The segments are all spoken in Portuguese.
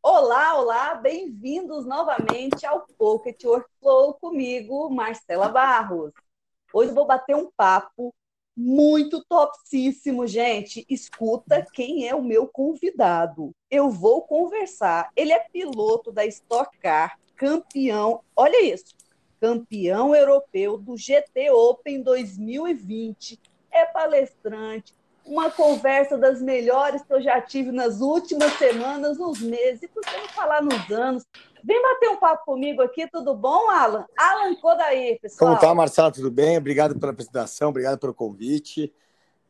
Olá, olá, bem-vindos novamente ao Pocket Workflow comigo, Marcela Barros. Hoje vou bater um papo muito topsíssimo, gente. Escuta quem é o meu convidado. Eu vou conversar. Ele é piloto da Stock Car, campeão. Olha isso. Campeão europeu do GT Open 2020. É palestrante, uma conversa das melhores que eu já tive nas últimas semanas, nos meses, e por que não falar nos anos? Vem bater um papo comigo aqui, tudo bom, Alan? Alan Kodair, pessoal. Como tá, Marcelo? Tudo bem? Obrigado pela apresentação, obrigado pelo convite.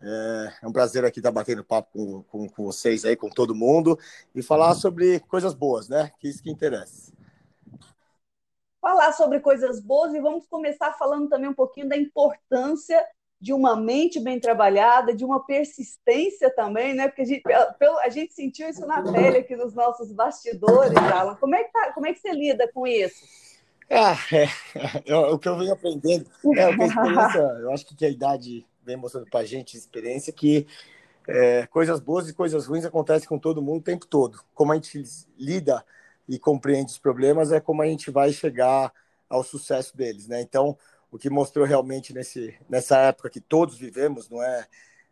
É, é um prazer aqui estar batendo papo com, com, com, vocês aí, com todo mundo, e falar sobre coisas boas, né? Que isso que interessa. Falar sobre coisas boas e vamos começar falando também um pouquinho da importância de uma mente bem trabalhada, de uma persistência também, né? Porque a gente, a gente sentiu isso na pele aqui nos nossos bastidores, Alan. Como é que, tá, como é que você lida com isso? Ah, é, é, o que eu venho aprendendo, é, experiência, eu acho que a idade vem mostrando para a gente, experiência, que é, coisas boas e coisas ruins acontecem com todo mundo o tempo todo. Como a gente lida e compreende os problemas é como a gente vai chegar ao sucesso deles, né? Então, o que mostrou realmente nesse, nessa época que todos vivemos, não é,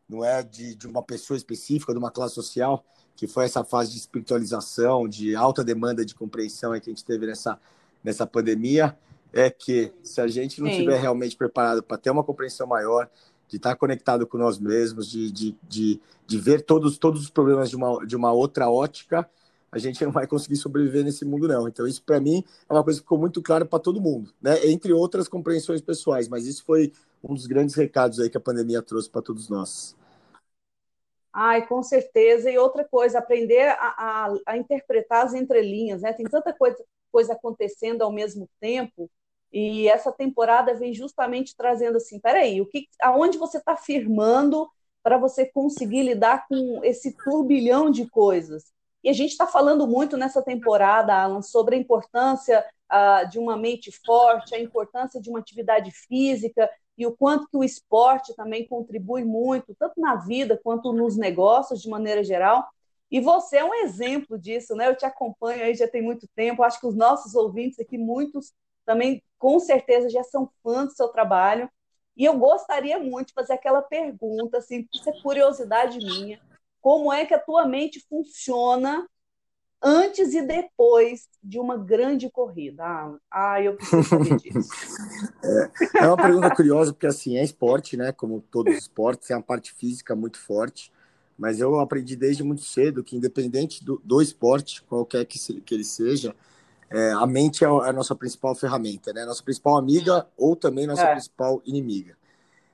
não é de, de uma pessoa específica, de uma classe social, que foi essa fase de espiritualização, de alta demanda de compreensão que a gente teve nessa, nessa pandemia, é que se a gente não estiver realmente preparado para ter uma compreensão maior, de estar conectado com nós mesmos, de, de, de, de ver todos, todos os problemas de uma, de uma outra ótica, a gente não vai conseguir sobreviver nesse mundo, não. Então, isso para mim é uma coisa que ficou muito clara para todo mundo, né? Entre outras compreensões pessoais, mas isso foi um dos grandes recados aí que a pandemia trouxe para todos nós. Ai, com certeza. E outra coisa, aprender a, a, a, interpretar as entrelinhas, né? Tem tanta coisa, coisa acontecendo ao mesmo tempo. E essa temporada vem justamente trazendo assim, peraí, o que, aonde você está firmando para você conseguir lidar com esse turbilhão de coisas? E a gente está falando muito nessa temporada, Alan, sobre a importância uh, de uma mente forte, a importância de uma atividade física e o quanto que o esporte também contribui muito, tanto na vida quanto nos negócios de maneira geral. E você é um exemplo disso, né? Eu te acompanho aí já tem muito tempo. Acho que os nossos ouvintes aqui, muitos também, com certeza, já são fãs do seu trabalho. E eu gostaria muito de fazer aquela pergunta, assim, isso é curiosidade minha como é que a tua mente funciona antes e depois de uma grande corrida? Ah, ah eu preciso saber disso. é, é uma pergunta curiosa, porque assim, é esporte, né? Como todos os esportes, tem uma parte física muito forte. Mas eu aprendi desde muito cedo que, independente do, do esporte, qualquer que, se, que ele seja, é, a mente é a nossa principal ferramenta, né? Nossa principal amiga ou também nossa é. principal inimiga.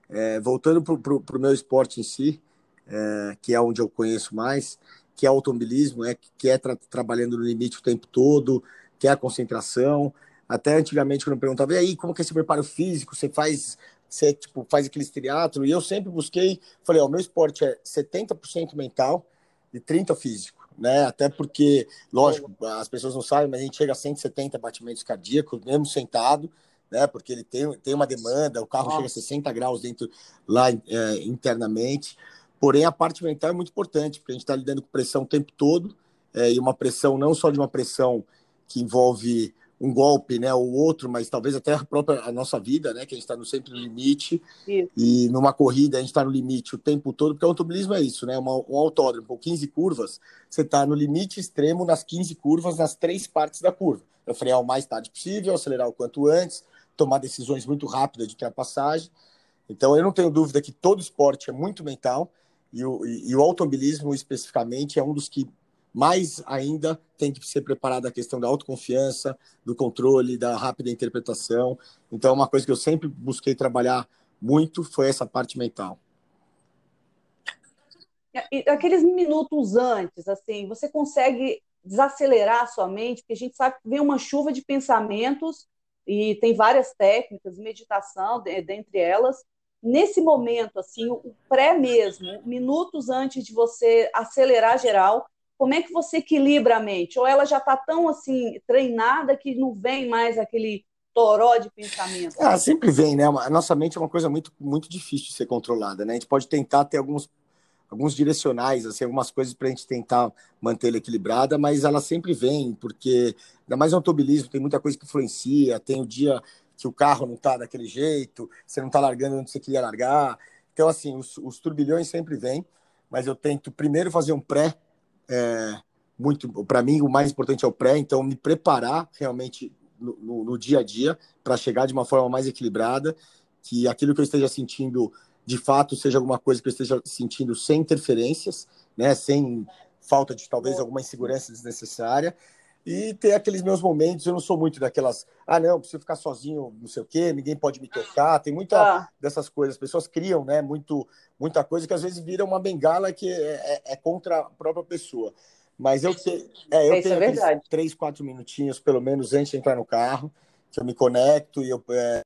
É, voltando para o meu esporte em si, é, que é onde eu conheço mais, que é automobilismo, é, que é tra trabalhando no limite o tempo todo, que é a concentração. Até antigamente, quando eu perguntava, e aí, como que é esse preparo físico? Você faz, você, tipo, faz aquele triatlo? E eu sempre busquei, falei, o meu esporte é 70% mental e 30% físico. Né? Até porque, lógico, as pessoas não sabem, mas a gente chega a 170 batimentos cardíacos, mesmo sentado, né? Porque ele tem, tem uma demanda, o carro Nossa. chega a 60 graus dentro lá é, internamente. Porém, a parte mental é muito importante, porque a gente está lidando com pressão o tempo todo, é, e uma pressão não só de uma pressão que envolve um golpe, né, ou outro, mas talvez até a própria a nossa vida, né, que a gente está sempre no limite, isso. e numa corrida a gente está no limite o tempo todo, porque o automobilismo é isso, né, uma, um autódromo com 15 curvas, você está no limite extremo nas 15 curvas, nas três partes da curva. É frear o mais tarde possível, acelerar o quanto antes, tomar decisões muito rápidas de ultrapassagem. Então, eu não tenho dúvida que todo esporte é muito mental, e o, e, o automobilismo, especificamente, é um dos que mais ainda tem que ser preparado a questão da autoconfiança, do controle, da rápida interpretação. Então, uma coisa que eu sempre busquei trabalhar muito foi essa parte mental. Aqueles minutos antes, assim, você consegue desacelerar a sua mente, porque a gente sabe que vem uma chuva de pensamentos e tem várias técnicas, meditação, dentre elas, nesse momento, assim, o pré mesmo, minutos antes de você acelerar geral, como é que você equilibra a mente? Ou ela já está tão assim treinada que não vem mais aquele toró de pensamento? Ah, sempre vem, né? A nossa mente é uma coisa muito, muito difícil de ser controlada, né? A gente pode tentar ter alguns, alguns direcionais, assim, algumas coisas para a gente tentar manter ela equilibrada, mas ela sempre vem, porque ainda mais no automobilismo, tem muita coisa que influencia, tem o dia que o carro não está daquele jeito, você não está largando onde você queria largar. Então, assim, os, os turbilhões sempre vêm, mas eu tento primeiro fazer um pré, é, muito, para mim o mais importante é o pré, então me preparar realmente no, no, no dia a dia para chegar de uma forma mais equilibrada, que aquilo que eu esteja sentindo de fato seja alguma coisa que eu esteja sentindo sem interferências, né, sem falta de talvez alguma insegurança desnecessária. E ter aqueles meus momentos, eu não sou muito daquelas, ah, não, preciso ficar sozinho, não sei o quê, ninguém pode me tocar. Tem muita ah. dessas coisas. As pessoas criam, né, muito, muita coisa que às vezes vira uma bengala que é, é, é contra a própria pessoa. Mas eu, te, é, eu é tenho é três, quatro minutinhos, pelo menos, antes de entrar no carro, que eu me conecto e eu é,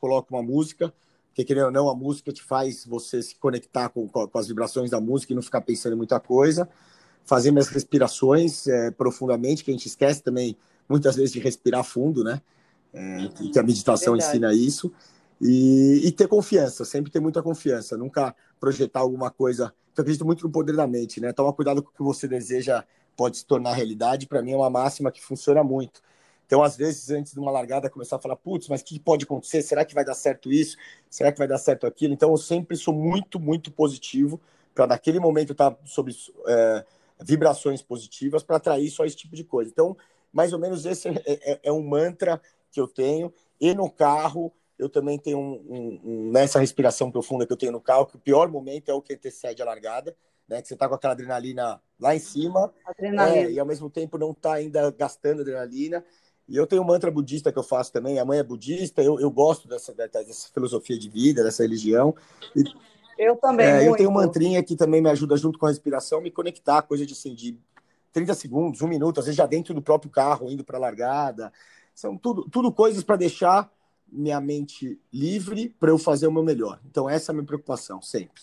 coloco uma música porque querendo ou não, a música te faz você se conectar com, com as vibrações da música e não ficar pensando em muita coisa. Fazer minhas respirações é, profundamente, que a gente esquece também muitas vezes de respirar fundo, né? É, que a meditação Verdade. ensina isso. E, e, ter confiança, sempre ter muita confiança, nunca projetar alguma coisa. Eu acredito muito no poder da mente, né? Tomar cuidado com o que você deseja pode se tornar realidade. Para mim é uma máxima que funciona muito. Então, às vezes, antes de uma largada, começar a falar, putz, mas o que pode acontecer? Será que vai dar certo isso? Será que vai dar certo aquilo? Então, eu sempre sou muito, muito positivo para, naquele momento, estar sob é, vibrações positivas para atrair só esse tipo de coisa. Então, mais ou menos esse é, é, é um mantra que eu tenho. E no carro, eu também tenho um, um, um, nessa respiração profunda que eu tenho no carro, que o pior momento é o que antecede a largada, né? Que você está com aquela adrenalina lá em cima, é, e ao mesmo tempo não está ainda gastando adrenalina. E eu tenho um mantra budista que eu faço também. A mãe é budista, eu, eu gosto dessa, dessa filosofia de vida, dessa religião. E, eu também. É, eu tenho um mantrinha que também me ajuda, junto com a respiração, me conectar, coisa de assim, de 30 segundos, um minuto, às vezes já dentro do próprio carro, indo para a largada. São tudo, tudo coisas para deixar minha mente livre para eu fazer o meu melhor. Então, essa é a minha preocupação, sempre.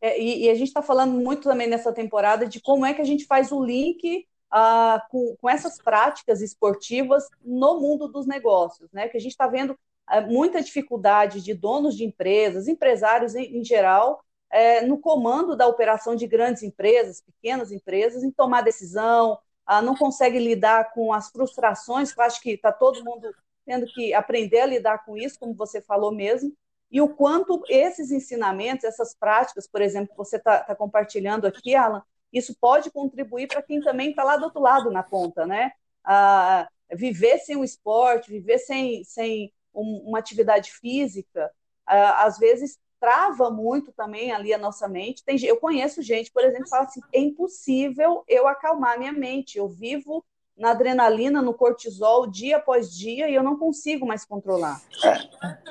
É, e, e, a gente está falando muito também nessa temporada de como é que a gente faz o link uh, com, com, essas práticas esportivas no mundo dos negócios, né? Que a gente está vendo muita dificuldade de donos de empresas, empresários em, em geral, uh, no comando da operação de grandes empresas, pequenas empresas, em tomar decisão, uh, não consegue lidar com as frustrações, que eu acho que está todo mundo tendo que aprender a lidar com isso, como você falou mesmo, e o quanto esses ensinamentos, essas práticas, por exemplo, que você está tá compartilhando aqui, Alan, isso pode contribuir para quem também está lá do outro lado na ponta, né? Ah, viver sem o esporte, viver sem, sem um, uma atividade física, ah, às vezes trava muito também ali a nossa mente. Tem, eu conheço gente, por exemplo, que fala assim: é impossível eu acalmar minha mente. Eu vivo na adrenalina, no cortisol, dia após dia, e eu não consigo mais controlar.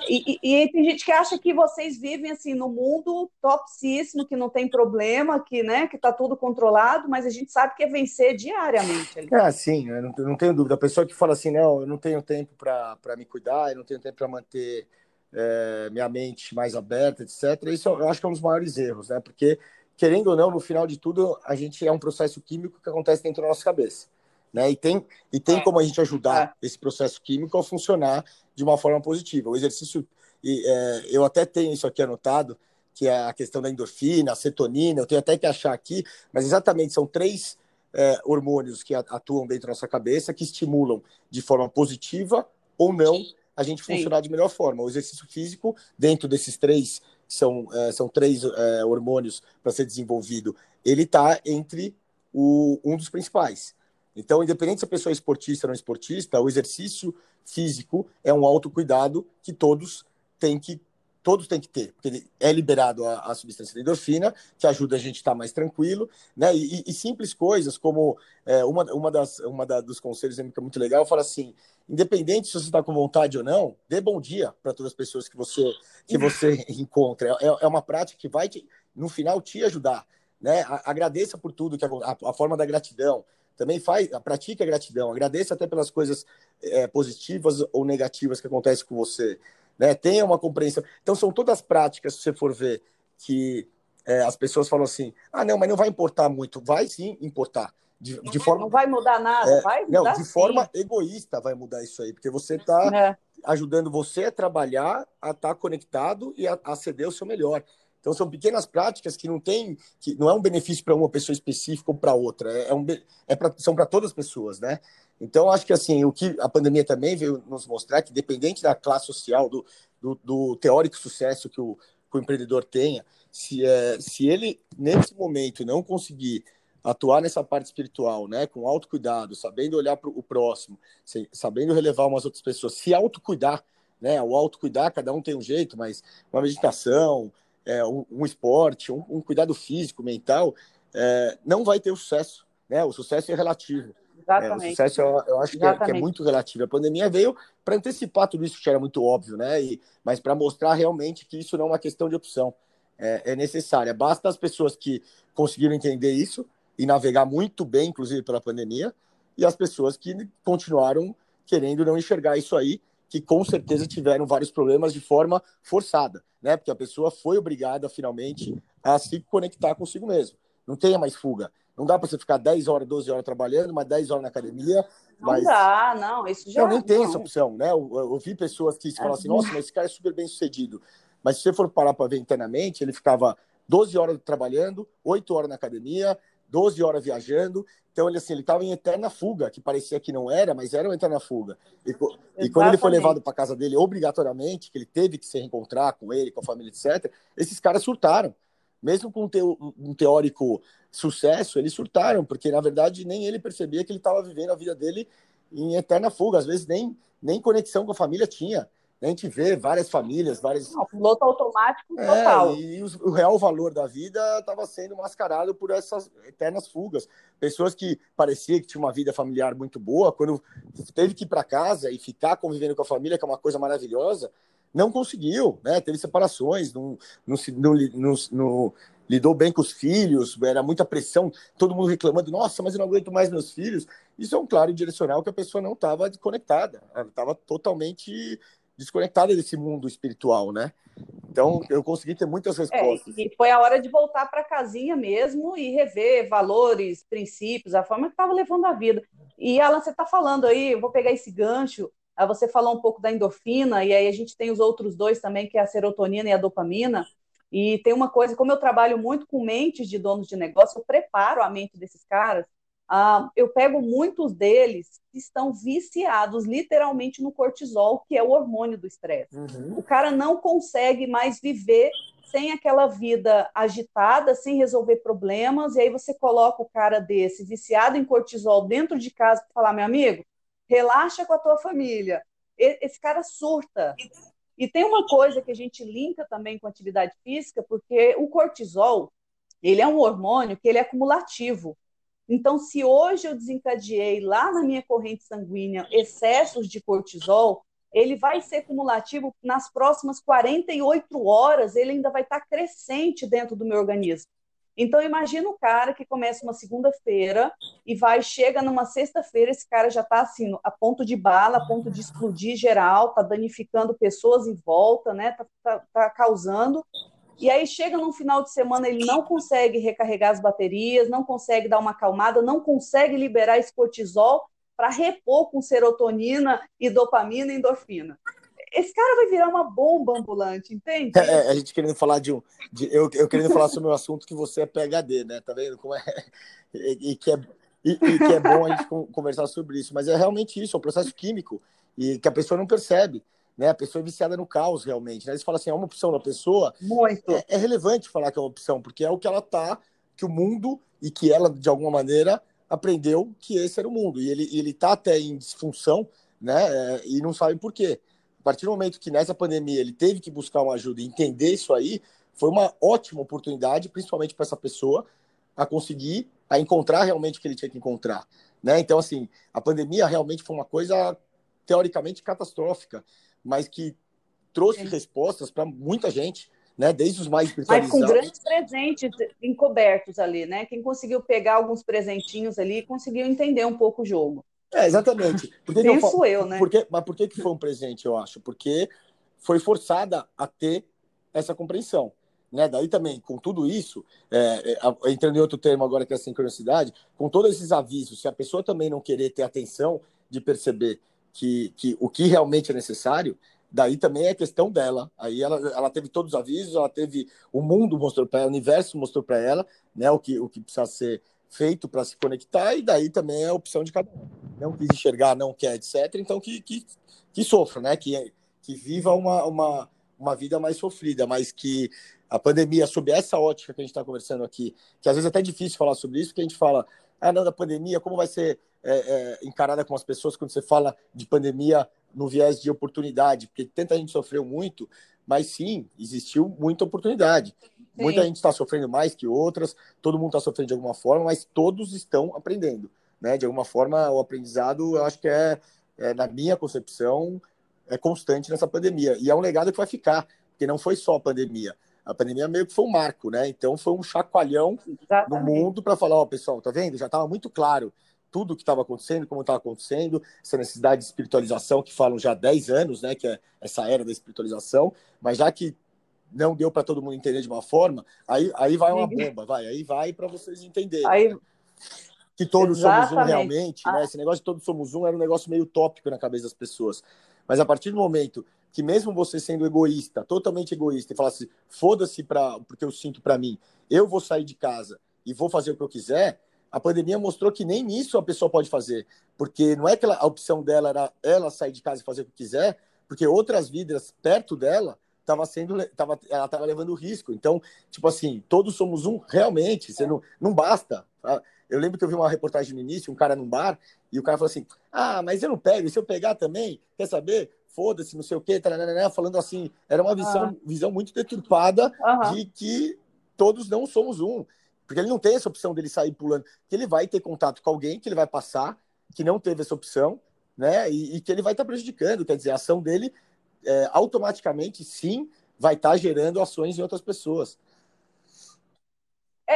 E, e, e, tem gente que acha que vocês vivem assim no mundo topsíssimo, que não tem problema, que né, que está tudo controlado, mas a gente sabe que é vencer diariamente. É, sim, eu não, eu não tenho dúvida. A pessoa que fala assim, não, eu não tenho tempo para me cuidar, eu não tenho tempo para manter é, minha mente mais aberta, etc. Isso eu acho que é um dos maiores erros, né? Porque, querendo ou não, no final de tudo, a gente é um processo químico que acontece dentro da nossa cabeça. Né? E tem, e tem é. como a gente ajudar é. esse processo químico a funcionar de uma forma positiva. O exercício, e, é, eu até tenho isso aqui anotado, que é a questão da endorfina, a cetonina, eu tenho até que achar aqui, mas exatamente são três é, hormônios que atuam dentro da nossa cabeça que estimulam de forma positiva ou não a gente funcionar Sim. de melhor forma. O exercício físico, dentro desses três, são, é, são três é, hormônios para ser desenvolvido, ele está entre o, um dos principais. Então, independente se a pessoa é esportista ou não esportista, o exercício físico é um autocuidado que todos têm que todos têm que ter, porque é liberado a, a substância endorfina, que ajuda a gente a estar mais tranquilo, né? E, e simples coisas como é, uma, uma, das, uma da, dos conselhos que é muito legal, fala assim, independente se você está com vontade ou não, dê bom dia para todas as pessoas que você que você encontra. É, é uma prática que vai, te, no final, te ajudar, né? Agradeça por tudo, que a, a forma da gratidão, também faz, pratique a gratidão, agradeça até pelas coisas é, positivas ou negativas que acontecem com você, né? Tenha uma compreensão. Então são todas práticas, se você for ver, que é, as pessoas falam assim, ah, não, mas não vai importar muito. Vai sim importar. De, de forma, não vai mudar nada, é, vai mudar Não, de sim. forma egoísta vai mudar isso aí, porque você está é. ajudando você a trabalhar, a estar tá conectado e a, a ceder o seu melhor. Então são pequenas práticas que não tem, que não é um benefício para uma pessoa específica ou para outra, é, é, um, é pra, são para todas as pessoas, né? Então acho que assim o que a pandemia também veio nos mostrar que dependente da classe social, do, do, do teórico sucesso que o, que o empreendedor tenha, se é, se ele nesse momento não conseguir atuar nessa parte espiritual, né, com autocuidado, sabendo olhar para o próximo, sabendo relevar umas outras pessoas, se autocuidar, né, o autocuidar, cada um tem um jeito, mas uma meditação, é, um, um, esporte, um, um, cuidado físico, mental, é, não vai ter o sucesso, né, o sucesso é relativo. É, o sucesso eu, eu acho que é, que é, muito relativo. A pandemia veio para antecipar tudo isso que era muito óbvio, né, e, mas para mostrar realmente que isso não é uma questão de opção, é, é necessária. Basta as pessoas que conseguiram entender isso, e navegar muito bem, inclusive pela pandemia, e as pessoas que continuaram querendo não enxergar isso aí, que com certeza tiveram vários problemas de forma forçada, né? Porque a pessoa foi obrigada finalmente a se conectar consigo mesmo. Não tem mais fuga. Não dá para você ficar 10 horas, 12 horas trabalhando, mas 10 horas na academia. Não mas... dá, não. Isso já não, nem tem essa opção, né? Eu, eu, eu vi pessoas que falam assim: nossa, mas esse cara é super bem sucedido. Mas se você for parar para ver internamente, ele ficava 12 horas trabalhando, 8 horas na academia, 12 horas viajando. Então, ele assim, ele estava em eterna fuga, que parecia que não era, mas era uma eterna fuga. E, e quando ele foi levado para casa dele obrigatoriamente, que ele teve que se reencontrar com ele, com a família, etc., esses caras surtaram. Mesmo com um teórico sucesso, eles surtaram, porque na verdade nem ele percebia que ele estava vivendo a vida dele em eterna fuga. Às vezes nem, nem conexão com a família tinha. A gente vê várias famílias, várias. Não, piloto automático é, total. E o real valor da vida estava sendo mascarado por essas eternas fugas. Pessoas que parecia que tinham uma vida familiar muito boa, quando teve que ir para casa e ficar convivendo com a família, que é uma coisa maravilhosa, não conseguiu, né? Teve separações, não, não, não, não, não lidou bem com os filhos, era muita pressão, todo mundo reclamando, nossa, mas eu não aguento mais meus filhos. Isso é um claro direcional que a pessoa não estava conectada, ela estava totalmente desconectada desse mundo espiritual, né? Então, eu consegui ter muitas é, respostas. É, e foi a hora de voltar para a casinha mesmo e rever valores, princípios, a forma que estava levando a vida. E, Alan, você está falando aí, eu vou pegar esse gancho, você falou um pouco da endorfina, e aí a gente tem os outros dois também, que é a serotonina e a dopamina. E tem uma coisa, como eu trabalho muito com mentes de donos de negócio, eu preparo a mente desses caras Uh, eu pego muitos deles que estão viciados literalmente no cortisol, que é o hormônio do estresse. Uhum. O cara não consegue mais viver sem aquela vida agitada, sem resolver problemas, e aí você coloca o cara desse viciado em cortisol dentro de casa para falar, meu amigo, relaxa com a tua família. Esse cara surta. E tem uma coisa que a gente linka também com atividade física, porque o cortisol, ele é um hormônio que ele é acumulativo. Então, se hoje eu desencadeei lá na minha corrente sanguínea excessos de cortisol, ele vai ser cumulativo nas próximas 48 horas, ele ainda vai estar crescente dentro do meu organismo. Então, imagina o cara que começa uma segunda-feira e vai, chega numa sexta-feira, esse cara já está assim, a ponto de bala, a ponto de explodir geral, está danificando pessoas em volta, né? Está tá, tá causando. E aí chega no final de semana, ele não consegue recarregar as baterias, não consegue dar uma acalmada, não consegue liberar esse cortisol para repor com serotonina e dopamina e endorfina. Esse cara vai virar uma bomba ambulante, entende? É, é a gente querendo falar de um. De, eu, eu querendo falar sobre um assunto que você é PHD, né? Tá vendo como é? E, e que é e, e, que é bom a gente conversar sobre isso. Mas é realmente isso, é um processo químico e que a pessoa não percebe né? A pessoa é viciada no caos, realmente. Né? Eles falam assim, é uma opção da pessoa. Muito. É, é, relevante falar que é uma opção, porque é o que ela tá, que o mundo e que ela, de alguma maneira, aprendeu que esse era o mundo. E ele, ele tá até em disfunção, né? É, e não sabe por quê. A partir do momento que nessa pandemia ele teve que buscar uma ajuda e entender isso aí, foi uma ótima oportunidade, principalmente para essa pessoa, a conseguir, a encontrar realmente o que ele tinha que encontrar. Né? Então, assim, a pandemia realmente foi uma coisa teoricamente catastrófica mas que trouxe respostas para muita gente, né? Desde os mais especializados. Mas com grandes presentes encobertos ali, né? Quem conseguiu pegar alguns presentinhos ali conseguiu entender um pouco o jogo. É, exatamente. Por que Penso eu, eu, né? Por que, mas por que, que foi um presente, eu acho? Porque foi forçada a ter essa compreensão. Né? Daí também, com tudo isso, é, é, entrando em outro termo agora que é a sincronicidade, com todos esses avisos, se a pessoa também não querer ter atenção de perceber que, que o que realmente é necessário, daí também é questão dela. Aí ela, ela teve todos os avisos, ela teve o mundo mostrou para ela, o universo mostrou para ela, né, o que o que precisa ser feito para se conectar e daí também é a opção de cada um. Não quis enxergar, não quer, etc. Então que que, que sofra, né? Que que viva uma, uma uma vida mais sofrida, mas que a pandemia, sob essa ótica que a gente está conversando aqui, que às vezes é até difícil falar sobre isso, porque a gente fala, ah, não, da pandemia, como vai ser é, é, encarada com as pessoas quando você fala de pandemia no viés de oportunidade, porque tanta gente sofreu muito, mas sim, existiu muita oportunidade. Sim. Muita gente está sofrendo mais que outras, todo mundo está sofrendo de alguma forma, mas todos estão aprendendo. Né? De alguma forma, o aprendizado, eu acho que é, é, na minha concepção, é constante nessa pandemia. E é um legado que vai ficar, porque não foi só a pandemia. A pandemia meio que foi um marco, né? Então foi um chacoalhão Exatamente. no mundo para falar, ó, oh, pessoal, tá vendo? Já estava muito claro tudo o que estava acontecendo, como estava acontecendo, essa necessidade de espiritualização que falam já há 10 anos, né, que é essa era da espiritualização, mas já que não deu para todo mundo entender de uma forma, aí, aí vai uma bomba, vai, aí vai para vocês entenderem. Aí... Né? Que todos Exatamente. somos um realmente, né? ah. né? Esse negócio de todos somos um era um negócio meio utópico na cabeça das pessoas. Mas a partir do momento que mesmo você sendo egoísta, totalmente egoísta, e falasse, foda-se para porque eu sinto para mim, eu vou sair de casa e vou fazer o que eu quiser, a pandemia mostrou que nem isso a pessoa pode fazer, porque não é que ela, a opção dela era ela sair de casa e fazer o que quiser, porque outras vidas perto dela tava sendo tava, ela estava levando risco. Então, tipo assim, todos somos um realmente, você não, não basta. Tá? Eu lembro que eu vi uma reportagem no início, um cara num bar, e o cara falou assim: "Ah, mas eu não pego, e se eu pegar também, quer saber? Foda-se, não sei o quê", falando assim, era uma visão, ah. visão muito deturpada de que todos não somos um. Porque ele não tem essa opção dele sair pulando, que ele vai ter contato com alguém que ele vai passar, que não teve essa opção, né? E, e que ele vai estar tá prejudicando. Quer dizer, a ação dele é, automaticamente, sim, vai estar tá gerando ações em outras pessoas.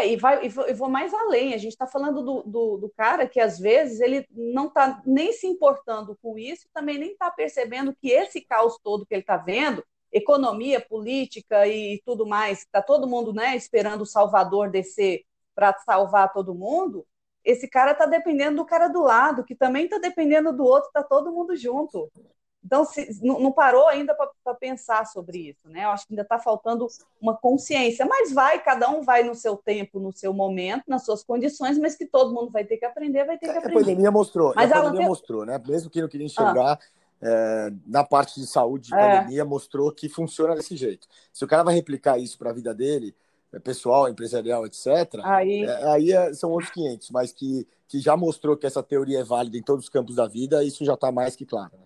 E, vai, vou, e vou mais além. A gente está falando do, do, do, cara que às vezes ele não está nem se importando com isso, também nem está percebendo que esse caos todo que ele está vendo, economia, política e tudo mais, está todo mundo né, esperando o Salvador descer para salvar todo mundo, esse cara está dependendo do cara do lado, que também está dependendo do outro, está todo mundo junto. Então, se, não, não, parou ainda para pensar sobre isso, né? Eu acho que ainda está faltando uma consciência, mas vai, cada um vai no seu tempo, no seu momento, nas suas condições, mas que todo mundo vai ter que aprender, vai ter que aprender. A pandemia mostrou, mas a pandemia mostrou, né? Mesmo que não queria enxergar, ah é, na parte de saúde de é. pandemia mostrou que funciona desse jeito. Se o cara vai replicar isso para a vida dele, é, pessoal, empresarial, etc., aí, é, aí é, são outros 500, mas que, que já mostrou que essa teoria é válida em todos os campos da vida, isso já está mais que claro. Né?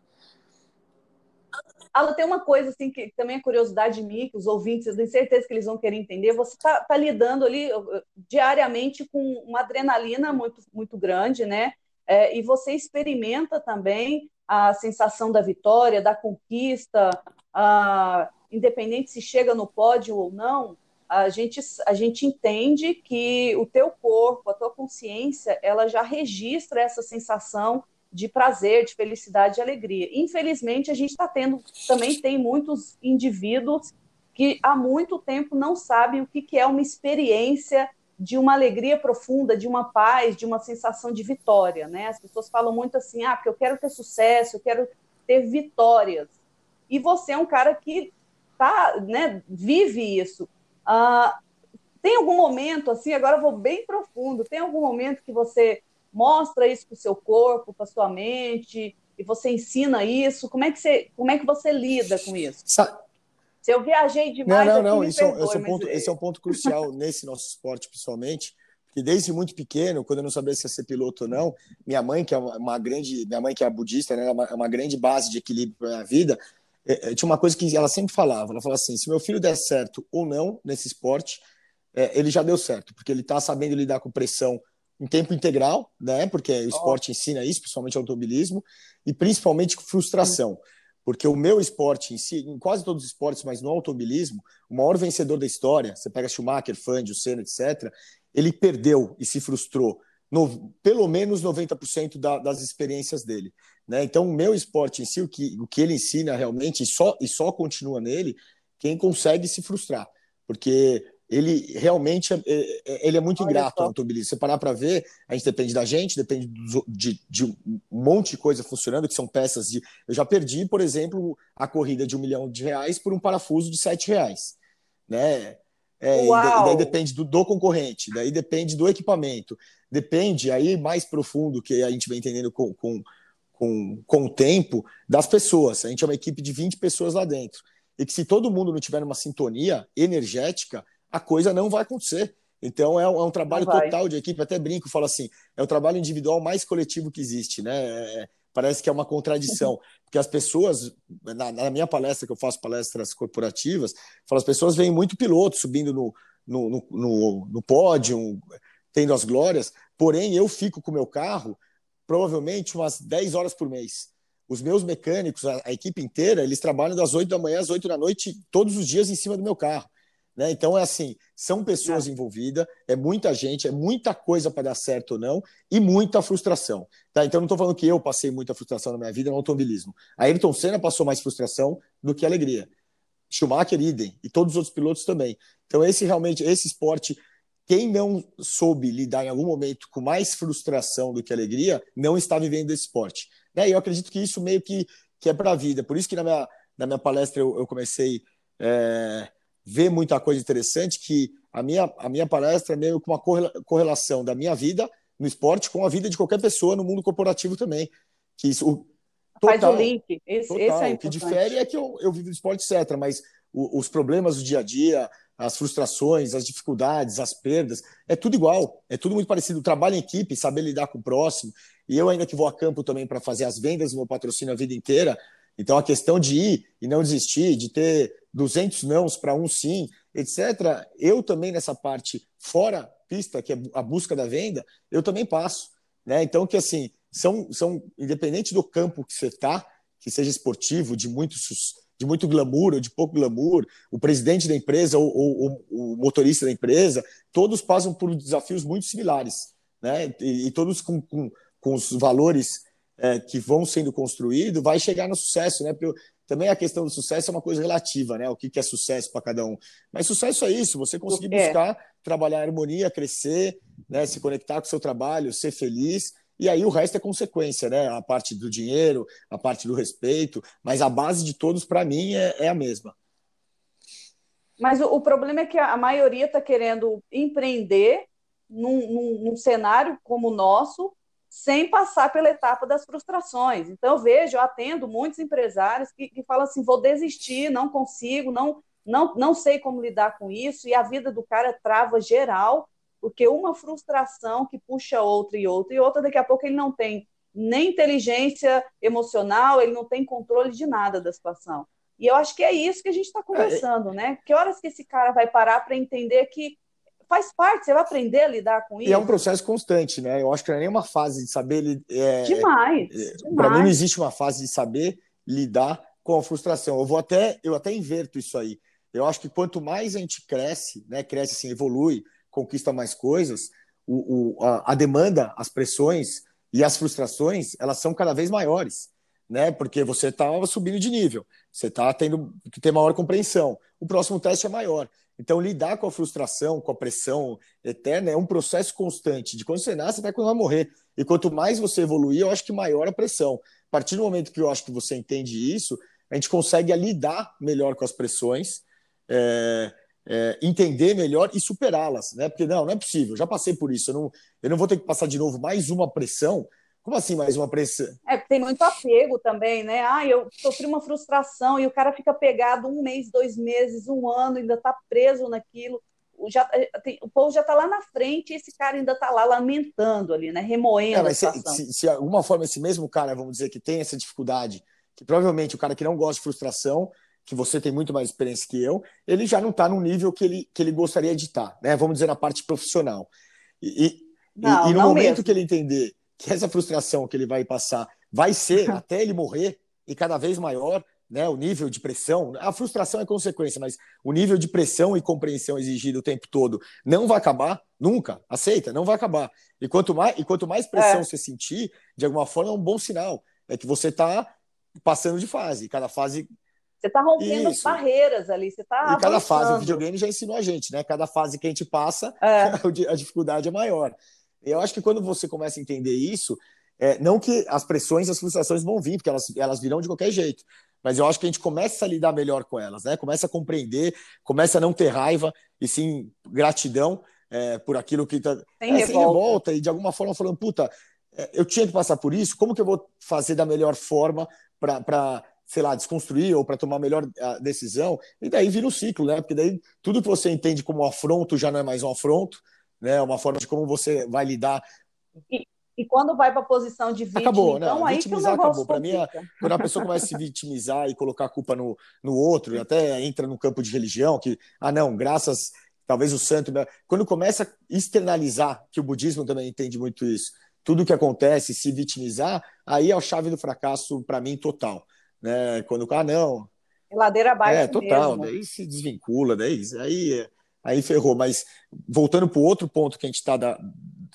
Alan, tem uma coisa assim que também é curiosidade minha, que os ouvintes, eu tenho certeza que eles vão querer entender. Você está tá lidando ali diariamente com uma adrenalina muito, muito grande, né? É, e você experimenta também a sensação da vitória, da conquista, a, independente se chega no pódio ou não, a gente, a gente entende que o teu corpo, a tua consciência, ela já registra essa sensação de prazer, de felicidade, de alegria. Infelizmente, a gente está tendo, também tem muitos indivíduos que há muito tempo não sabem o que, que é uma experiência de uma alegria profunda, de uma paz, de uma sensação de vitória, né? As pessoas falam muito assim, ah, porque eu quero ter sucesso, eu quero ter vitórias. E você é um cara que tá, né, vive isso. Ah, tem algum momento, assim, agora eu vou bem profundo, tem algum momento que você mostra isso para o seu corpo, para sua mente, e você ensina isso? Como é que você, como é que você lida com isso? Sa se eu viajei demais. Não, não, não. Isso, perdoe, esse, é um ponto, mas... esse é um ponto crucial nesse nosso esporte, principalmente. Porque desde muito pequeno, quando eu não sabia se ia ser piloto ou não, minha mãe, que é uma, grande. Minha mãe, que é budista, né, é uma, é uma grande base de equilíbrio para a minha vida, é, é, tinha uma coisa que ela sempre falava. Ela falava assim: se meu filho der certo ou não nesse esporte, é, ele já deu certo, porque ele está sabendo lidar com pressão em tempo integral, né? Porque o esporte ensina isso, principalmente automobilismo, e principalmente frustração. Porque o meu esporte em si, em quase todos os esportes, mas no automobilismo, o maior vencedor da história, você pega Schumacher, Fangio, Senna, etc., ele perdeu e se frustrou no, pelo menos 90% da, das experiências dele. Né? Então, o meu esporte em si, o que, o que ele ensina realmente, e só, e só continua nele, quem consegue se frustrar. Porque ele realmente é, é, é ele é muito Olha ingrato, o automobilista. Se parar para ver, a gente depende da gente, depende de, de, um monte de coisa funcionando, que são peças de. Eu já perdi, por exemplo, a corrida de um milhão de reais por um parafuso de sete reais. Né? É, e daí depende do, do, concorrente, daí depende do equipamento, depende aí mais profundo que a gente vem entendendo com, com, com, com o tempo das pessoas. A gente é uma equipe de 20 pessoas lá dentro. E que se todo mundo não tiver uma sintonia energética, a coisa não vai acontecer. Então é um, é um trabalho total de equipe, até brinco, falo assim, é o trabalho individual mais coletivo que existe, né? É, é parece que é uma contradição, porque as pessoas, na, na, minha palestra, que eu faço palestras corporativas, falo, as pessoas veem muito piloto subindo no, no, no, no, no pódio, tendo as glórias, porém eu fico com o meu carro provavelmente umas 10 horas por mês. Os meus mecânicos, a, a equipe inteira, eles trabalham das 8 da manhã às 8 da noite, todos os dias em cima do meu carro. Né? Então, é assim: são pessoas é. envolvidas, é muita gente, é muita coisa para dar certo ou não, e muita frustração. Tá? Então, não estou falando que eu passei muita frustração na minha vida no automobilismo. A Ayrton Senna passou mais frustração do que alegria. Schumacher, idem, e todos os outros pilotos também. Então, esse realmente, esse esporte, quem não soube lidar em algum momento com mais frustração do que alegria, não está vivendo esse esporte. Né? E eu acredito que isso meio que, que é para a vida. Por isso que na minha, na minha palestra eu, eu comecei. É vê muita coisa interessante que a minha, a minha palestra é meio que uma correlação da minha vida no esporte com a vida de qualquer pessoa no mundo corporativo também. Que isso, o, total, Faz o link. Esse, total, esse é o que difere é que eu, eu vivo do esporte, etc. Mas os problemas do dia a dia, as frustrações, as dificuldades, as perdas, é tudo igual, é tudo muito parecido. Trabalho em equipe, saber lidar com o próximo. E eu ainda que vou a campo também para fazer as vendas meu patrocínio a vida inteira, então, a questão de ir e não desistir, de ter 200 nãos para um sim, etc., eu também nessa parte fora pista, que é a busca da venda, eu também passo. Né? Então, que assim, são, são independente do campo que você está, que seja esportivo, de muito, de muito glamour ou de pouco glamour, o presidente da empresa ou, ou, ou o motorista da empresa, todos passam por desafios muito similares. Né? E, e todos com, com, com os valores é, que vão sendo construídos, vai chegar no sucesso, né? Porque também a questão do sucesso é uma coisa relativa, né? O que, que é sucesso para cada um. Mas sucesso é isso, você conseguir é. buscar trabalhar harmonia, crescer, né? se conectar com o seu trabalho, ser feliz. E aí o resto é consequência, né? A parte do dinheiro, a parte do respeito, mas a base de todos, para mim, é, é, a mesma. Mas o, o, problema é que a maioria está querendo empreender num, num, num cenário como o nosso, sem passar pela etapa das frustrações. Então, eu vejo, eu atendo muitos empresários que, que falam assim: vou desistir, não consigo, não, não, não sei como lidar com isso, e a vida do cara trava geral, porque uma frustração que puxa outra e outra e outra, daqui a pouco ele não tem nem inteligência emocional, ele não tem controle de nada da situação. E eu acho que é isso que a gente está conversando, né? Que horas que esse cara vai parar para entender que faz parte, você vai aprender a lidar com isso. E é um processo constante, né? Eu acho que não é nenhuma fase de saber. É, demais. É, Para mim, não existe uma fase de saber lidar com a frustração. Eu vou até, eu até inverto isso aí. Eu acho que quanto mais a gente cresce, né? Cresce assim, evolui, conquista mais coisas, o, o a, a demanda, as pressões e as frustrações, elas são cada vez maiores né? Porque você está subindo de nível, você está tendo que ter maior compreensão. O próximo teste é maior. Então, lidar com a frustração, com a pressão eterna é um processo constante. De quando você nasce até quando vai morrer. E quanto mais você evoluir, eu acho que maior a pressão. A partir do momento que eu acho que você entende isso, a gente consegue lidar melhor com as pressões, é, é, entender melhor e superá-las, né? Porque não, não é possível, já passei por isso, eu não, eu não vou ter que passar de novo mais uma pressão como assim mais uma pressão? É, tem muito apego também, né? Ah, eu sofri uma frustração e o cara fica pegado um mês, dois meses, um ano, ainda está preso naquilo. Já, eh, tem, o povo já está lá na frente e esse cara ainda está lá lamentando ali, né? Remoendo é. Se, se, se, alguma forma esse mesmo cara, vamos dizer, que tem essa dificuldade, que provavelmente o cara que não gosta de frustração, que você tem muito mais experiência que eu, ele já não está no nível que ele, que ele gostaria de estar, tá, né? Vamos dizer, na parte profissional. E, e, não, e, e no momento mesmo. que ele entender que essa frustração que ele vai passar vai ser até ele morrer e cada vez maior, né, o nível de pressão, a frustração é consequência, mas o nível de pressão e compreensão exigido o tempo todo não vai acabar nunca, aceita, não vai acabar. E quanto mais, e quanto mais pressão é. você sentir, de alguma forma é um bom sinal, é que você está passando de fase, cada fase Você está rompendo Isso. barreiras ali, você está. E cada fase, o videogame já ensinou a gente, né? Cada fase que a gente passa, é. a dificuldade é maior. Eu acho que quando você começa a entender isso, é, não que as pressões e as frustrações vão vir, porque elas, elas virão de qualquer jeito. Mas eu acho que a gente começa a lidar melhor com elas, né? Começa a compreender, começa a não ter raiva, e sim gratidão é, por aquilo que está. Sem, é, sem revolta. e de alguma forma falando, puta, é, eu tinha que passar por isso, como que eu vou fazer da melhor forma para sei lá, desconstruir ou para tomar a melhor decisão, e daí vira um ciclo, né? Porque daí tudo que você entende como um afronto já não é mais um afronto, né? É uma forma de como você vai lidar. E, e quando vai para a posição de vítima, acabou, então, aí vitimizar que o acabou. Para mim, é, quando a pessoa começa a se vitimizar e colocar a culpa no, no outro, e até entra no campo de religião, que, ah, não, graças, talvez o santo. Quando começa a externalizar, que o budismo também entende muito isso, tudo que acontece, se vitimizar, aí é a chave do fracasso, para mim, total né? Quando ah não, ladeira abaixo é total, mesmo. daí se desvincula, daí aí aí ferrou. Mas voltando para o outro ponto que a gente está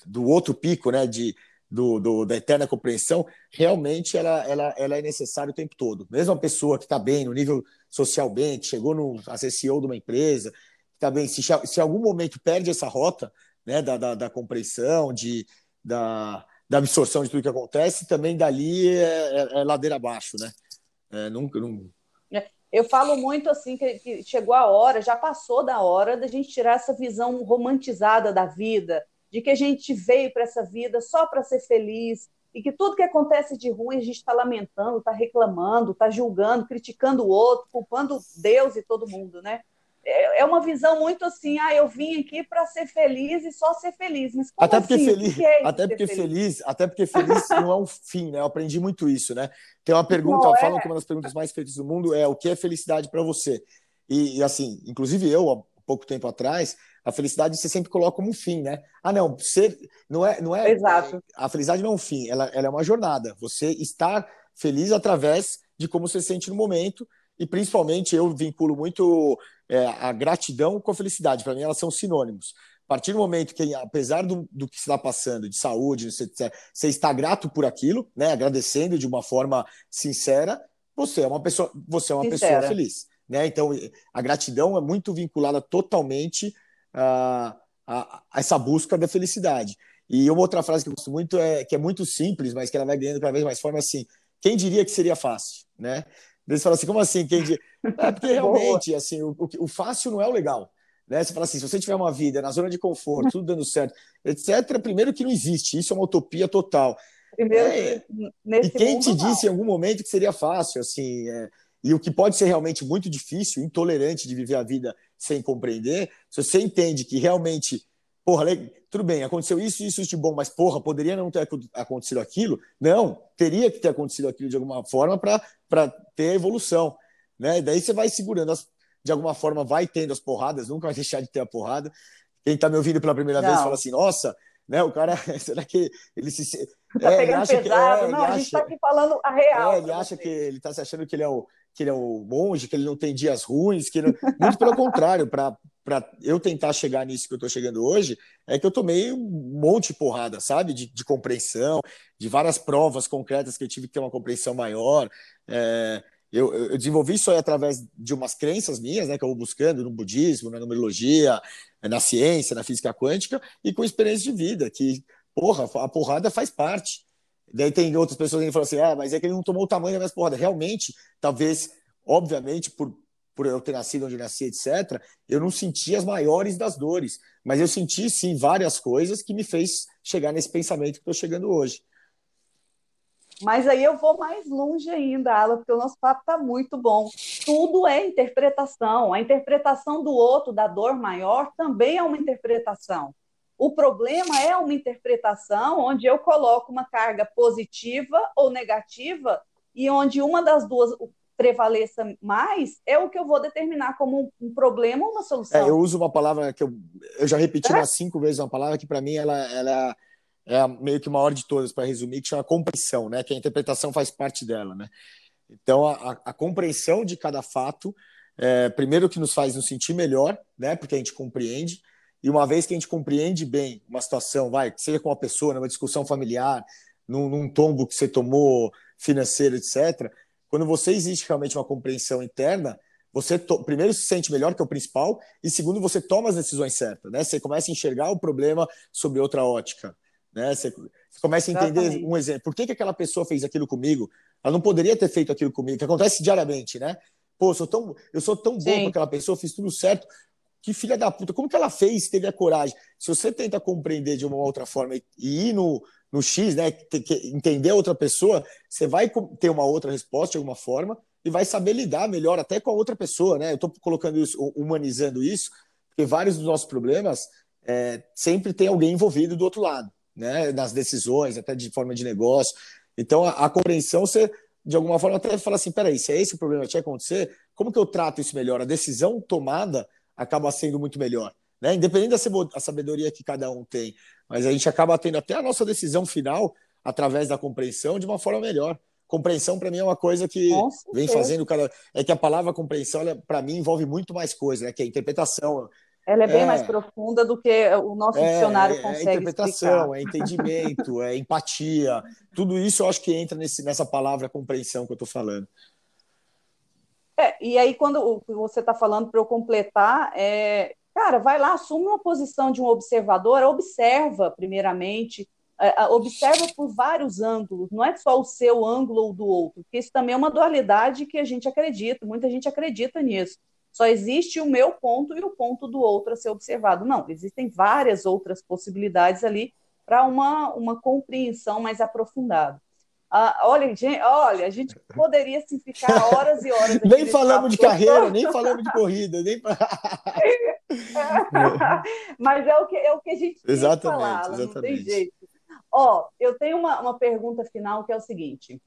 do outro pico, né? De do, do, da eterna compreensão, realmente ela, ela, ela é necessária o tempo todo. Mesmo uma pessoa que está bem, no nível social bem, que chegou no, a ser CEO de uma empresa, está bem, se, em algum momento perde essa rota né, da, da, da compreensão, de, da, da absorção de tudo que acontece, também dali é, é, é ladeira abaixo, né? É, não... Eu falo muito assim que, que, chegou a hora, já passou da hora da gente tirar essa visão romantizada da vida, de que a gente veio para essa vida só para ser feliz e que tudo que acontece de ruim a gente está lamentando, está reclamando, está julgando, criticando o outro, culpando Deus e todo mundo, né? É, é uma visão muito assim, ah, eu vim aqui para ser feliz e só ser feliz. Mas até porque assim? feliz, é até porque feliz? feliz? até porque feliz não é um fim, né? Eu aprendi muito isso, né? Tem uma pergunta, não, falam é. que uma das perguntas mais feitas do mundo é o que é felicidade para você? E, e, assim, inclusive eu há pouco tempo atrás, a felicidade você sempre coloca como um fim, né? Ah, não, ser não é, não é. Exato. A felicidade não é um fim, ela, ela é uma jornada. Você está feliz através de como você se sente no momento e principalmente eu vinculo muito é, a gratidão com a felicidade. Para mim, elas são sinônimos. A partir do momento que, apesar do, do que está passando, de saúde, você, você está grato por aquilo, né, agradecendo de uma forma sincera, você é uma pessoa, você é uma pessoa feliz. Né? Então, a gratidão é muito vinculada totalmente a, a, a, essa busca da felicidade. E uma outra frase que eu gosto muito é que é muito simples, mas que ela vai ganhando cada vez mais forma é assim: quem diria que seria fácil, né? Eles falam assim, como assim? Quem diz? É porque realmente, assim, o, o, fácil não é o legal. Né? Você fala assim, se você tiver uma vida na zona de conforto, tudo dando certo, etc., primeiro que não existe, isso é uma utopia total. Primeiro, é, e quem te disse em algum momento que seria fácil, assim, é, e o que pode ser realmente muito difícil, intolerante de viver a vida sem compreender, se você entende que realmente porra, tudo bem, aconteceu isso, isso, isso de bom, mas porra, poderia não ter acontecido aquilo? Não, teria que ter acontecido aquilo de alguma forma para ter evolução, né? E daí você vai segurando, as, de alguma forma vai tendo as porradas, nunca vai deixar de ter a porrada. Quem está me ouvindo pela primeira não. vez fala assim, nossa, né? O cara, será que ele se. Tá é, pegando pesado, que, é, não, a gente está aqui falando a real. É, ele acha você. que ele está se achando que ele é o que ele é o monge, que ele não tem dias ruins, que ele... muito pelo contrário, para eu tentar chegar nisso que eu estou chegando hoje, é que eu tomei um monte de porrada, sabe? De, de, compreensão, de várias provas concretas que eu tive que ter uma compreensão maior. É, eu, eu, desenvolvi isso aí através de umas crenças minhas, né, que eu vou buscando no budismo, na numerologia, na ciência, na física quântica, e com experiência de vida, que, porra, a porrada faz parte. Daí tem outras pessoas que falam assim: ah, mas é que ele não tomou o tamanho da porrada. Realmente, talvez, obviamente, por, por eu ter nascido onde nasci, etc., eu não senti as maiores das dores. Mas eu senti, sim, várias coisas que me fez chegar nesse pensamento que estou chegando hoje. Mas aí eu vou mais longe ainda, Ala, porque o nosso papo está muito bom. Tudo é interpretação. A interpretação do outro, da dor maior, também é uma interpretação. O problema é uma interpretação onde eu coloco uma carga positiva ou negativa e onde uma das duas prevaleça mais é o que eu vou determinar como um, problema ou uma solução. É, eu uso uma palavra que eu, eu já repeti é? umas cinco vezes uma palavra que para mim ela, ela é meio que uma maior de todas para resumir que chama compreensão, né? Que a interpretação faz parte dela, né? Então a, a compreensão de cada fato é, primeiro que nos faz nos sentir melhor, né? Porque a gente compreende e uma vez que a gente compreende bem uma situação, vai, seja com uma pessoa, numa discussão familiar, num, num tombo que você tomou financeiro, etc., quando você existe realmente uma compreensão interna, você primeiro se sente melhor, que é o principal, e segundo, você toma as decisões certas, né? Você começa a enxergar o problema sob outra ótica, né? Você, você começa a entender Exatamente. um exemplo. Por que, que aquela pessoa fez aquilo comigo? Ela não poderia ter feito aquilo comigo, que acontece diariamente, né? Pô, eu sou tão, eu sou tão bom com aquela pessoa, fiz tudo certo. Que filha da puta, como que ela fez, teve a coragem? Se você tenta compreender de uma outra forma e ir no, no X, né, entender a outra pessoa, você vai ter uma outra resposta de alguma forma e vai saber lidar melhor até com a outra pessoa, né? Eu estou colocando isso, humanizando isso, porque vários dos nossos problemas é, sempre tem alguém envolvido do outro lado, né? Nas decisões, até de forma de negócio. Então, a, a compreensão, você, de alguma forma, até fala assim: peraí, se é esse o problema que vai acontecer, como que eu trato isso melhor? A decisão tomada acaba sendo muito melhor. Né? Independente da sabedoria que cada um tem, mas a gente acaba tendo até a nossa decisão final através da compreensão de uma forma melhor. Compreensão para mim é uma coisa que vem fazendo cada é que a palavra compreensão para mim envolve muito mais coisa, né? Que é interpretação. Ela é bem é, mais profunda do que o nosso é, dicionário consegue. É interpretação, explicar. é entendimento, é empatia. Tudo isso eu acho que entra nesse, nessa palavra compreensão que eu estou falando. É, e aí, quando você está falando para eu completar, é, cara, vai lá, assume uma posição de um observador, observa, primeiramente, é, observa por vários ângulos, não é só o seu ângulo ou do outro, porque isso também é uma dualidade que a gente acredita, muita gente acredita nisso. Só existe o meu ponto e o ponto do outro a ser observado. Não, existem várias outras possibilidades ali para uma, uma compreensão mais aprofundada. Ah, olha, gente, olha, a gente poderia assim, ficar horas e horas. nem falamos de carreira, nem falamos de corrida, nem. Mas é o que, é o que a gente exatamente, tem que falar, exatamente. não tem jeito. Ó, eu tenho uma, uma pergunta final que é o seguinte: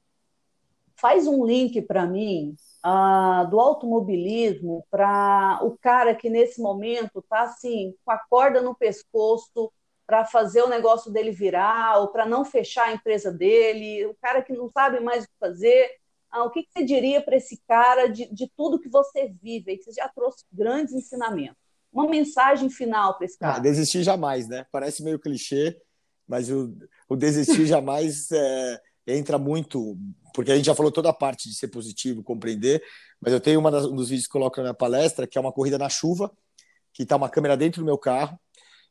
faz um link para mim uh, do automobilismo para o cara que nesse momento está assim, com a corda no pescoço para fazer o negócio dele virar ou para não fechar a empresa dele, o cara que não sabe mais o que fazer. Ah, o que, que, você diria para esse cara de, de, tudo que você vive, que você já trouxe grandes ensinamentos? Uma mensagem final para esse ah, cara. Ah, desistir jamais, né? Parece meio clichê, mas o, o desistir jamais é, entra muito, porque a gente já falou toda a parte de ser positivo, compreender, mas eu tenho uma das, um dos vídeos que coloco na minha palestra, que é uma corrida na chuva, que está uma câmera dentro do meu carro,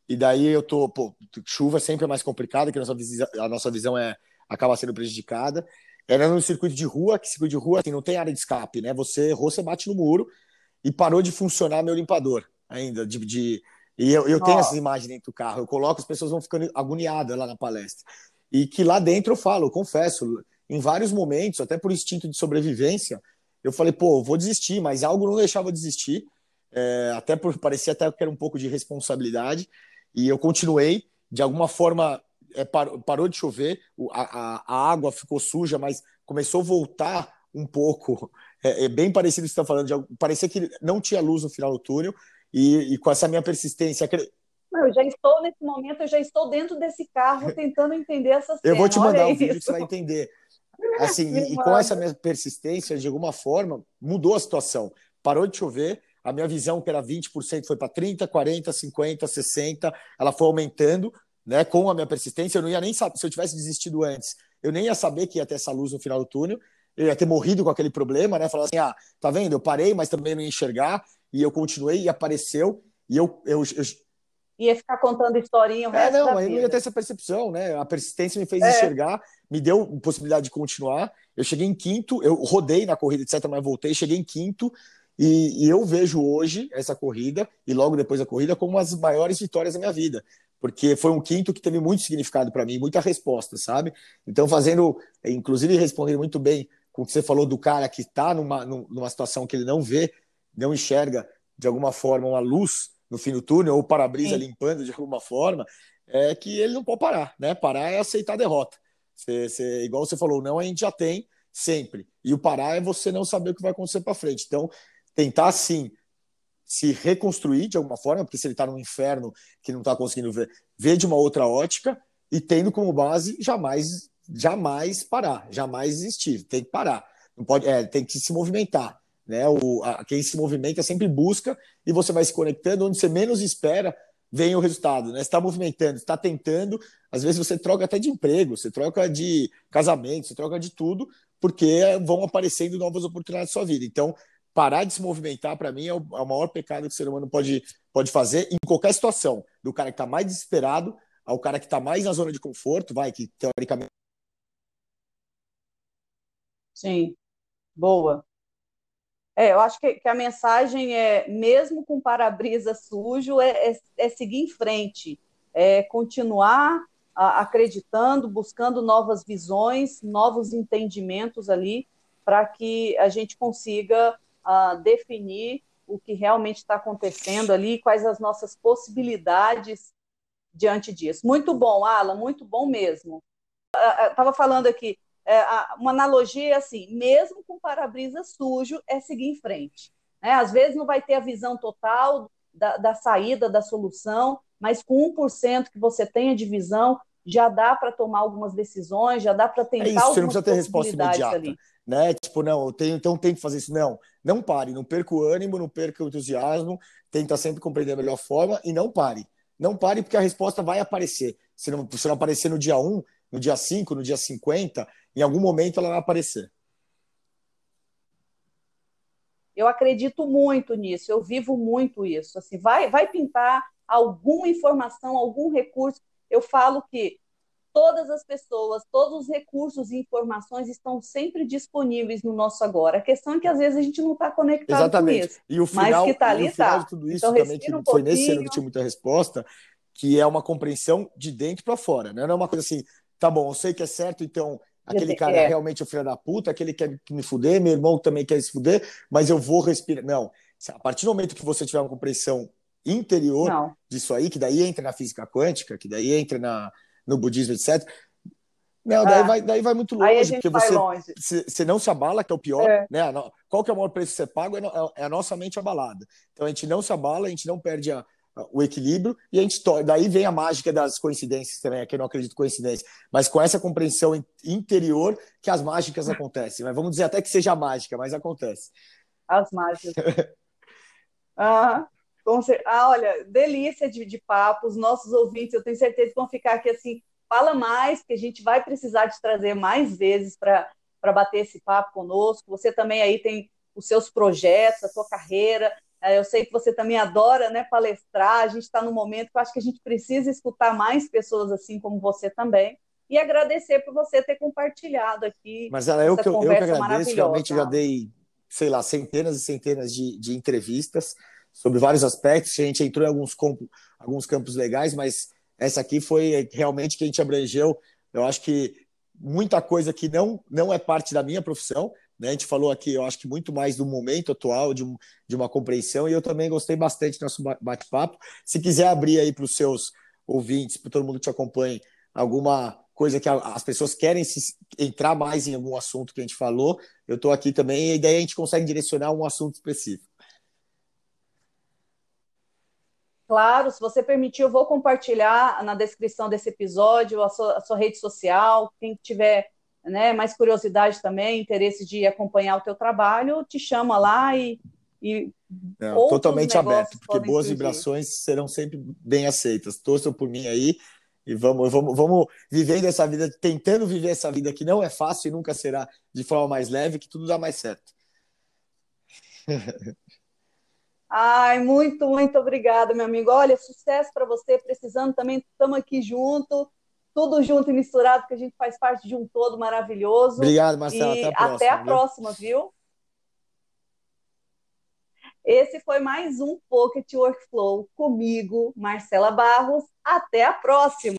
e daí eu tô, pô, chuva sempre é mais complicada, que a nossa, visão, a nossa visão é acaba sendo prejudicada. Era no circuito de rua, que circuito de rua assim, não tem área de escape, né? Você errou, você bate no muro e parou de funcionar meu limpador ainda. De, de... E eu, eu tenho oh. essas imagens dentro do carro, eu coloco, as pessoas vão ficando agoniadas lá na palestra. E que lá dentro eu falo, eu confesso, em vários momentos, até por instinto de sobrevivência, eu falei, pô, vou desistir, mas algo não deixava desistir, é, até por parecia até que era um pouco de responsabilidade. E eu continuei, de alguma forma é, parou, parou de chover, a, a, a, água ficou suja, mas começou a voltar um pouco. É, é bem parecido o que você está falando, de, parecia que não tinha luz no final do túnel, e, e com essa minha persistência. eu já estou nesse momento, eu já estou dentro desse carro tentando entender essa cena. Eu vou te mandar um vídeo que você vai entender. Assim, e, e, com essa minha persistência, de alguma forma, mudou a situação. Parou de chover, a minha visão, que era 20%, foi para 30%, 40%, 50%, 60%, ela foi aumentando, né? Com a minha persistência, eu não ia nem saber, se eu tivesse desistido antes, eu nem ia saber que ia ter essa luz no final do túnel, eu ia ter morrido com aquele problema, né? Falar assim, ah, tá vendo? Eu parei, mas também não ia enxergar, e eu continuei, e apareceu, e eu, eu, eu ia ficar contando historinha o é, não, mas eu não ia ter essa percepção, né? A persistência me fez é. enxergar, me deu possibilidade de continuar. Eu cheguei em quinto, eu rodei na corrida, etc., mas voltei, cheguei em quinto, e, e, eu vejo hoje essa corrida, e logo depois da corrida, como uma das maiores vitórias da minha vida, porque foi um quinto que teve muito significado para mim, muita resposta, sabe? Então, fazendo, inclusive respondendo muito bem com o que você falou do cara que está numa, numa situação que ele não vê, não enxerga de alguma forma uma luz no fim do túnel, ou para-brisa limpando de alguma forma, é que ele não pode parar, né? Parar é aceitar a derrota. Você, você, igual você falou, não a gente já tem sempre. E o parar é você não saber o que vai acontecer para frente. Então, tentar sim se reconstruir de alguma forma, porque se ele está num inferno que não está conseguindo ver, ver de uma outra ótica e tendo como base jamais, jamais parar, jamais existir, tem que parar, não pode, é, tem que se movimentar, né? O, a, quem se movimenta sempre busca e você vai se conectando onde você menos espera vem o resultado, né? Está movimentando, está tentando, às vezes você troca até de emprego, você troca de casamento, você troca de tudo porque vão aparecendo novas oportunidades na sua vida. Então, parar de se movimentar, para mim, é o, é o, maior pecado que o ser humano pode, pode fazer em qualquer situação. Do cara que está mais desesperado ao cara que está mais na zona de conforto, vai, que teoricamente. Sim, boa. É, eu acho que, que a mensagem é, mesmo com para-brisa sujo, é, é, é, seguir em frente, é continuar a, acreditando, buscando novas visões, novos entendimentos ali, para que a gente consiga uh, definir o que realmente está acontecendo ali, quais as nossas possibilidades diante disso. Muito bom, Alan, muito bom mesmo. Estava falando aqui, é, uma analogia é assim, mesmo com para-brisa sujo, é seguir em frente. Né? Às vezes não vai ter a visão total da, da saída, da solução, mas com 1% que você tenha de visão, já dá para tomar algumas decisões, já dá para tentar é isso, você não precisa ter resposta imediata. Ali. Né? Tipo, não, eu tenho, então tem que fazer isso. Não, não pare, não perca o ânimo, não perca o entusiasmo, tenta sempre compreender a melhor forma e não pare. Não pare porque a resposta vai aparecer. Se não, se não aparecer no dia 1, no dia 5, no dia 50, em algum momento ela vai aparecer. Eu acredito muito nisso, eu vivo muito isso. Assim, vai, vai pintar alguma informação, algum recurso. Eu falo que todas as pessoas, todos os recursos e informações estão sempre disponíveis no nosso agora. A questão é que às vezes a gente não está conectado Exatamente. com isso. E o final, mas que tá ali, e o final tá. de tudo isso então, também, que um foi nesse ano que tinha muita resposta, que é uma compreensão de dentro para fora, né? Não é uma coisa assim, tá bom, eu sei que é certo, então aquele cara é realmente o filho da puta, aquele quer me fuder, meu irmão também quer se fuder, mas eu vou respirar. Não, a partir do momento que você tiver uma compreensão interior não. disso aí, que daí entra na física quântica, que daí entra na, no budismo, etc. Não, daí, é. vai, daí vai muito longe, porque você, você, você não se abala, que é o pior, é. né? Qual que é o maior preço que você paga? É, é a nossa mente abalada. Então a gente não se abala, a gente não perde a, o equilíbrio e a gente daí vem a mágica das coincidências também, que eu não acredito em coincidência, mas com essa compreensão interior que as mágicas acontecem. Mas vamos dizer até que seja mágica, mas acontece. As mágicas. ah, ah, olha, delícia de, de papo, os nossos ouvintes, eu tenho certeza que vão ficar aqui assim, fala mais, que a gente vai precisar te trazer mais vezes para bater esse papo conosco. Você também aí tem os seus projetos, a sua carreira, é, eu sei que você também adora né, palestrar, a gente está num momento que eu acho que a gente precisa escutar mais pessoas assim como você também. E agradecer por você ter compartilhado aqui. Mas ela, eu, que, eu que agradeço, realmente já dei, sei lá, centenas e centenas de, de entrevistas sobre vários aspectos. A gente entrou em alguns, campos, alguns campos legais, mas essa aqui foi realmente que a gente abrangeu. Eu acho que muita coisa que não, não é parte da minha profissão, né? A gente falou aqui, eu acho que muito mais do momento atual, de, um, de uma compreensão, e eu também gostei bastante do nosso bate-papo. Se quiser abrir aí para os seus ouvintes, para todo mundo que te acompanhe, alguma coisa que as pessoas querem se, entrar mais em algum assunto que a gente falou, eu estou aqui também, e daí a gente consegue direcionar um assunto específico. Claro, se você permitir, eu vou compartilhar na descrição desse episódio a sua, a sua rede social. Quem tiver né, mais curiosidade também, interesse de acompanhar o teu trabalho, te chama lá e, e Não, totalmente aberto, porque boas surgir. vibrações serão sempre bem aceitas. Torçam por mim aí e vamos, vamos, vamos vivendo essa vida, tentando viver essa vida que não é fácil e nunca será de forma mais leve, que tudo dá mais certo. Ai, muito, muito obrigada, meu amigo. Olha, sucesso para você, precisando também, estamos aqui junto tudo junto e misturado, porque a gente faz parte de um todo maravilhoso. Obrigado, Marcelo. Até a próxima. Até a próxima, viu? Esse foi mais um Pocket Workflow comigo, Marcela Barros. Até a próxima!